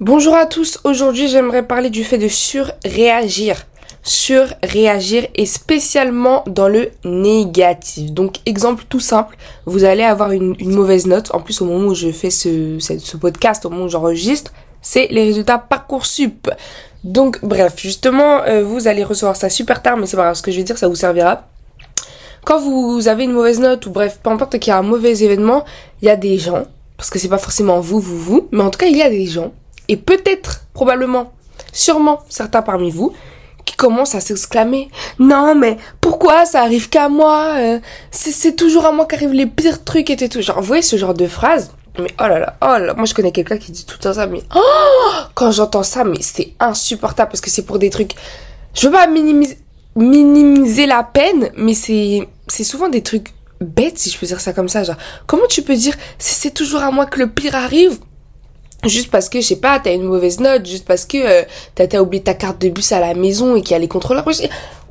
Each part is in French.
Bonjour à tous, aujourd'hui j'aimerais parler du fait de surréagir. Surréagir et spécialement dans le négatif. Donc exemple tout simple, vous allez avoir une, mauvaise note. En plus au moment où je fais ce, podcast, au moment où j'enregistre, c'est les résultats Parcoursup. Donc bref, justement, euh, vous allez recevoir ça super tard, mais c'est pas grave, ce que je vais dire, ça vous servira. Quand vous avez une mauvaise note, ou bref, peu importe qu'il y a un mauvais événement, il y a des gens, parce que c'est pas forcément vous, vous, vous, mais en tout cas, il y a des gens et peut-être, probablement, sûrement certains parmi vous, qui commencent à s'exclamer non mais pourquoi ça arrive qu'à moi euh, c'est toujours à moi qu'arrivent les pires trucs et tout genre vous voyez ce genre de phrase? Mais oh là là oh là moi je connais quelqu'un qui dit tout le temps ça mais oh! Quand j'entends ça mais c'est insupportable parce que c'est pour des trucs je veux pas minimiser minimiser la peine mais c'est c'est souvent des trucs bêtes si je peux dire ça comme ça. Genre comment tu peux dire c'est toujours à moi que le pire arrive? Juste parce que je sais pas t'as une mauvaise note juste parce que euh, t'as oublié ta carte de bus à la maison et qu'il y a les contrôleurs.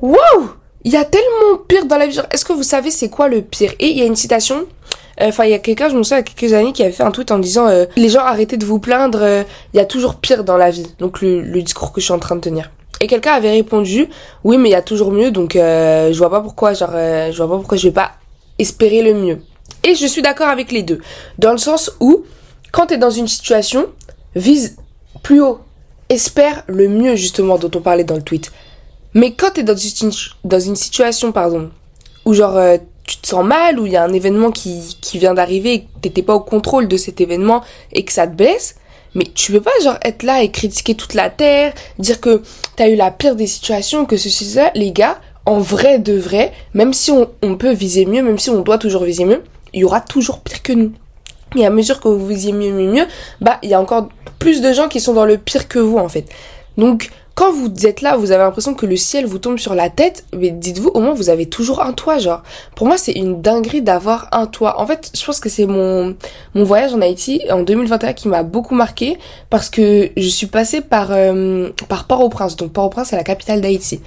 Waouh! Il y a tellement pire dans la vie. Est-ce que vous savez c'est quoi le pire? Et il y a une citation euh, enfin il y a quelqu'un je me souviens il y a quelques années qui avait fait un tweet en disant euh, les gens arrêtez de vous plaindre euh, il y a toujours pire dans la vie. Donc le, le, discours que je suis en train de tenir. Et quelqu'un avait répondu oui mais il y a toujours mieux donc je vois pas pourquoi genre je vois pas pourquoi je vais pas espérer le mieux. Et je suis d'accord avec les deux. Dans le sens où quand tu dans une situation, vise plus haut. Espère le mieux, justement, dont on parlait dans le tweet. Mais quand tu es dans une, dans une situation, pardon, où genre euh, tu te sens mal, où il y a un événement qui, qui vient d'arriver et que t'étais pas au contrôle de cet événement et que ça te blesse, mais tu peux pas genre être là et critiquer toute la terre, dire que t'as eu la pire des situations, que ceci, ça, les gars, en vrai de vrai, même si on, on peut viser mieux, même si on doit toujours viser mieux, il y aura toujours pire que nous. Et à mesure que vous visiez mieux, mieux, mieux, bah, il y a encore plus de gens qui sont dans le pire que vous, en fait. Donc, quand vous êtes là, vous avez l'impression que le ciel vous tombe sur la tête, mais dites-vous, au moins, vous avez toujours un toit, genre. Pour moi, c'est une dinguerie d'avoir un toit. En fait, je pense que c'est mon, mon voyage en Haïti en 2021 qui m'a beaucoup marqué parce que je suis passée par, euh, par Port-au-Prince. Donc, Port-au-Prince, c'est la capitale d'Haïti.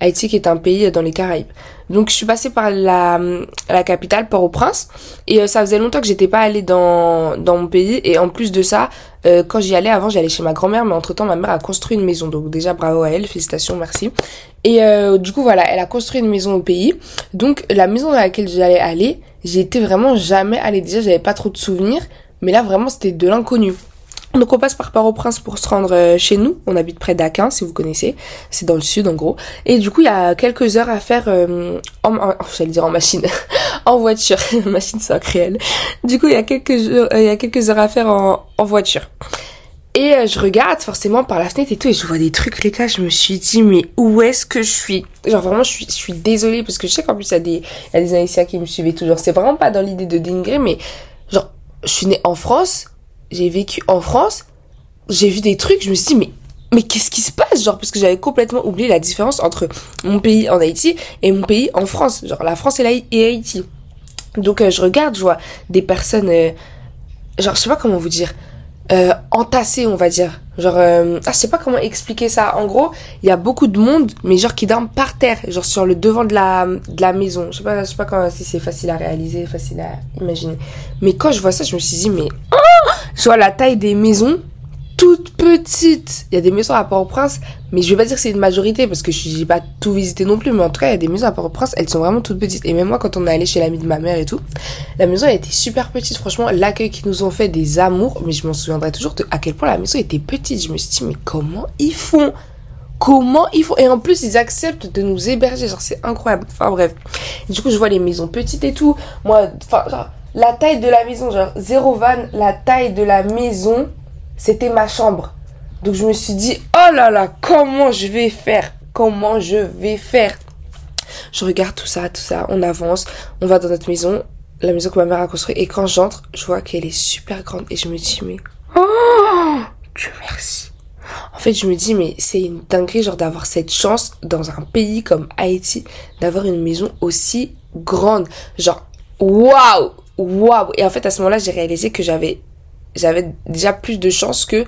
Haïti qui est un pays dans les Caraïbes. Donc je suis passée par la, la capitale, Port-au-Prince, et euh, ça faisait longtemps que j'étais pas allée dans, dans mon pays, et en plus de ça, euh, quand j'y allais avant, j'allais chez ma grand-mère, mais entre-temps ma mère a construit une maison, donc déjà bravo à elle, félicitations, merci. Et euh, du coup voilà, elle a construit une maison au pays, donc la maison dans laquelle j'allais aller, j'y étais vraiment jamais allée, déjà j'avais pas trop de souvenirs, mais là vraiment c'était de l'inconnu. Donc on passe par Port-au-Prince pour se rendre euh, chez nous. On habite près d'Aquin, si vous connaissez. C'est dans le sud en gros. Et du coup, il y a quelques heures à faire euh, en, en j'allais dire en machine, en voiture. machine c'est réel. Du coup, il y a quelques heures, euh, il y a quelques heures à faire en, en voiture. Et euh, je regarde forcément par la fenêtre et tout et je vois des trucs les gars, je me suis dit mais où est-ce que je suis? Genre vraiment je suis je suis désolée parce que je sais qu'en plus il y a des il y a des Haïtiens qui me suivaient toujours. C'est vraiment pas dans l'idée de dénigrer mais genre je suis née en France, j'ai vécu en France, j'ai vu des trucs, je me suis dit, mais, mais qu'est-ce qui se passe? Genre, parce que j'avais complètement oublié la différence entre mon pays en Haïti et mon pays en France. Genre, la France et, Haïti. Donc, euh, je regarde, je vois des personnes, euh, genre, je sais pas comment vous dire, euh, entassées, on va dire. Genre, euh, ah, je sais pas comment expliquer ça. En gros, il y a beaucoup de monde, mais genre qui dorment par terre, genre sur le devant de la, de la maison. Je sais pas, je sais pas si c'est facile à réaliser, facile à imaginer. Mais quand je vois ça, je me suis dit, mais, oh vois la taille des maisons, toutes petites. Il y a des maisons à Port-au-Prince, mais je vais pas dire que c'est une majorité parce que je j'ai pas tout visité non plus, mais en tout cas, il y a des maisons à Port-au-Prince, elles sont vraiment toutes petites. Et même moi, quand on est allé chez l'ami de ma mère et tout, la maison, elle était super petite. Franchement, l'accueil qu'ils nous ont fait des amours, mais je m'en souviendrai toujours de à quel point la maison était petite. Je me suis dit, mais comment ils font? Comment ils font? Et en plus, ils acceptent de nous héberger. Genre, c'est incroyable. Enfin, bref. du coup, je vois les maisons petites et tout. Moi, enfin, la taille de la maison, genre, zéro van, la taille de la maison, c'était ma chambre. Donc je me suis dit, oh là là, comment je vais faire? Comment je vais faire? Je regarde tout ça, tout ça, on avance, on va dans notre maison, la maison que ma mère a construite, et quand j'entre, je vois qu'elle est super grande, et je me dis, mais, oh, Dieu merci. En fait, je me dis, mais c'est une dinguerie, genre, d'avoir cette chance dans un pays comme Haïti, d'avoir une maison aussi grande. Genre, waouh, waouh. Et en fait, à ce moment-là, j'ai réalisé que j'avais j'avais déjà plus de chance que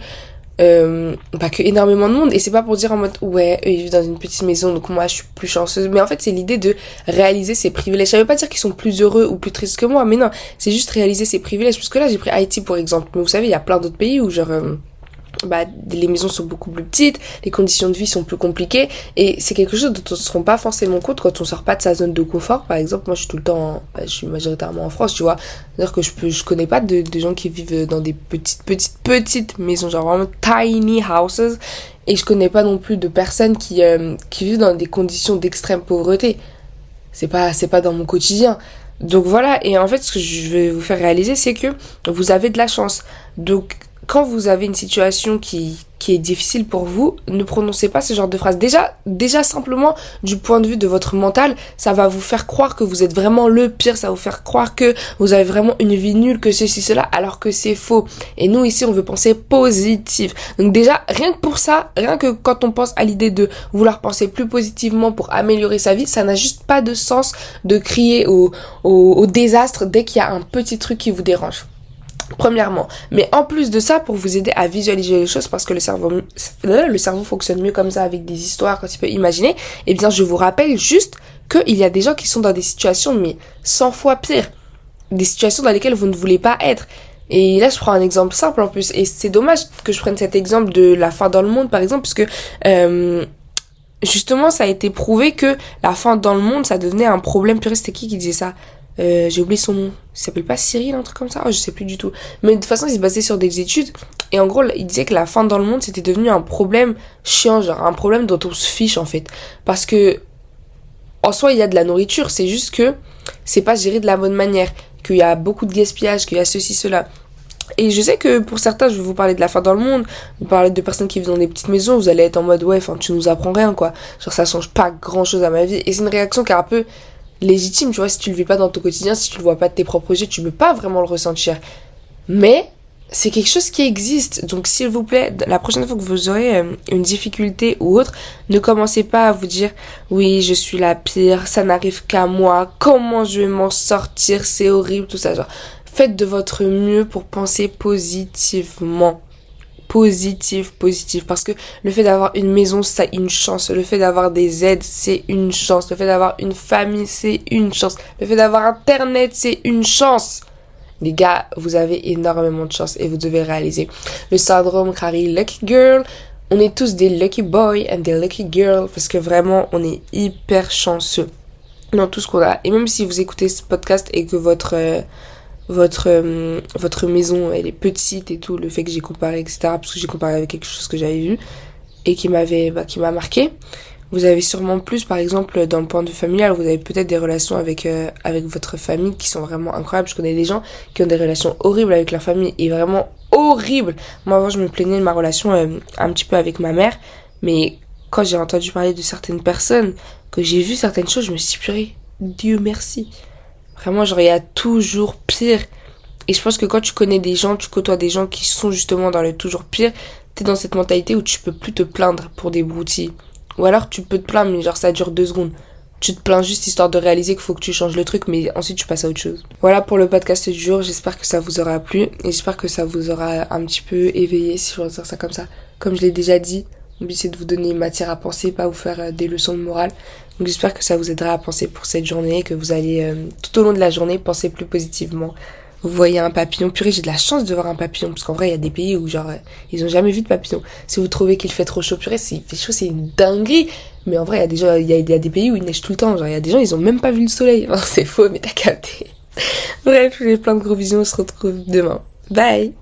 euh, bah, que énormément de monde. Et c'est pas pour dire en mode ouais eux ils vivent dans une petite maison donc moi je suis plus chanceuse. Mais en fait c'est l'idée de réaliser ses privilèges. Ça veut pas dire qu'ils sont plus heureux ou plus tristes que moi mais non. C'est juste réaliser ses privilèges. Parce que là j'ai pris Haïti pour exemple. Mais vous savez il y a plein d'autres pays où genre euh, bah, les maisons sont beaucoup plus petites, les conditions de vie sont plus compliquées, et c'est quelque chose dont on ne se rend pas forcément compte quand on sort pas de sa zone de confort. Par exemple, moi je suis tout le temps, bah, je suis majoritairement en France, tu vois. C'est-à-dire que je je connais pas de, gens qui vivent dans des petites, petites, petites maisons, genre vraiment tiny houses, et je connais pas non plus de personnes qui, euh, qui vivent dans des conditions d'extrême pauvreté. C'est pas, c'est pas dans mon quotidien. Donc voilà, et en fait, ce que je vais vous faire réaliser, c'est que vous avez de la chance. Donc, quand vous avez une situation qui, qui est difficile pour vous, ne prononcez pas ce genre de phrase. Déjà, déjà simplement du point de vue de votre mental, ça va vous faire croire que vous êtes vraiment le pire, ça va vous faire croire que vous avez vraiment une vie nulle, que ceci, cela, alors que c'est faux. Et nous ici, on veut penser positif. Donc déjà, rien que pour ça, rien que quand on pense à l'idée de vouloir penser plus positivement pour améliorer sa vie, ça n'a juste pas de sens de crier au, au désastre dès qu'il y a un petit truc qui vous dérange. Premièrement. Mais en plus de ça, pour vous aider à visualiser les choses, parce que le cerveau, le cerveau fonctionne mieux comme ça avec des histoires quand il peut imaginer, eh bien, je vous rappelle juste qu'il y a des gens qui sont dans des situations, mais 100 fois pires. Des situations dans lesquelles vous ne voulez pas être. Et là, je prends un exemple simple en plus. Et c'est dommage que je prenne cet exemple de la fin dans le monde, par exemple, puisque, euh, justement, ça a été prouvé que la fin dans le monde, ça devenait un problème. Purée, c'était qui qui disait ça? Euh, j'ai oublié son nom. Il s'appelle pas Cyril, un truc comme ça oh, Je sais plus du tout. Mais de toute façon, il se basait sur des études. Et en gros, il disait que la faim dans le monde, c'était devenu un problème chiant, genre un problème dont on se fiche en fait. Parce que, en soi, il y a de la nourriture. C'est juste que c'est pas géré de la bonne manière. Qu'il y a beaucoup de gaspillage, qu'il y a ceci, cela. Et je sais que pour certains, je vais vous parler de la faim dans le monde, vous parler de personnes qui vivent dans des petites maisons, vous allez être en mode ouais, enfin tu nous apprends rien quoi. Genre ça change pas grand chose à ma vie. Et c'est une réaction qui est un peu légitime, tu vois, si tu le vis pas dans ton quotidien, si tu le vois pas de tes propres yeux, tu peux pas vraiment le ressentir. Mais c'est quelque chose qui existe. Donc s'il vous plaît, la prochaine fois que vous aurez euh, une difficulté ou autre, ne commencez pas à vous dire oui, je suis la pire, ça n'arrive qu'à moi, comment je vais m'en sortir, c'est horrible, tout ça. Genre, faites de votre mieux pour penser positivement positif, positif. Parce que le fait d'avoir une maison, c'est une chance. Le fait d'avoir des aides, c'est une chance. Le fait d'avoir une famille, c'est une chance. Le fait d'avoir Internet, c'est une chance. Les gars, vous avez énormément de chance et vous devez réaliser. Le syndrome Harry Lucky Girl, on est tous des lucky boys and des lucky girls parce que vraiment, on est hyper chanceux dans tout ce qu'on a. Et même si vous écoutez ce podcast et que votre... Euh, votre euh, votre maison elle est petite et tout le fait que j'ai comparé etc parce que j'ai comparé avec quelque chose que j'avais vu et qui m'avait bah, qui m'a marqué. Vous avez sûrement plus par exemple dans le point de vue familial vous avez peut-être des relations avec euh, avec votre famille qui sont vraiment incroyables. Je connais des gens qui ont des relations horribles avec leur famille et vraiment horribles. Moi avant je me plaignais de ma relation euh, un petit peu avec ma mère mais quand j'ai entendu parler de certaines personnes que j'ai vu certaines choses je me suis dit Dieu merci Vraiment, genre, il y a toujours pire. Et je pense que quand tu connais des gens, tu côtoies des gens qui sont justement dans le toujours pire, t'es dans cette mentalité où tu peux plus te plaindre pour des broutilles. Ou alors tu peux te plaindre, mais genre ça dure deux secondes. Tu te plains juste histoire de réaliser qu'il faut que tu changes le truc, mais ensuite tu passes à autre chose. Voilà pour le podcast du jour. J'espère que ça vous aura plu. Et j'espère que ça vous aura un petit peu éveillé, si je veux dire ça comme ça. Comme je l'ai déjà dit, mon but c'est de vous donner matière à penser, pas vous faire euh, des leçons de morale. Donc j'espère que ça vous aidera à penser pour cette journée, que vous allez euh, tout au long de la journée penser plus positivement. Vous voyez un papillon, purée j'ai de la chance de voir un papillon, parce qu'en vrai il y a des pays où genre euh, ils ont jamais vu de papillon. Si vous trouvez qu'il fait trop chaud, purée s'il fait chaud c'est une dinguerie. Mais en vrai il y a des il y a, des pays où il neige tout le temps, genre il y a des gens ils ont même pas vu le soleil. c'est faux mais t'as capté. Bref, j'ai plein de gros visions, on se retrouve demain. Bye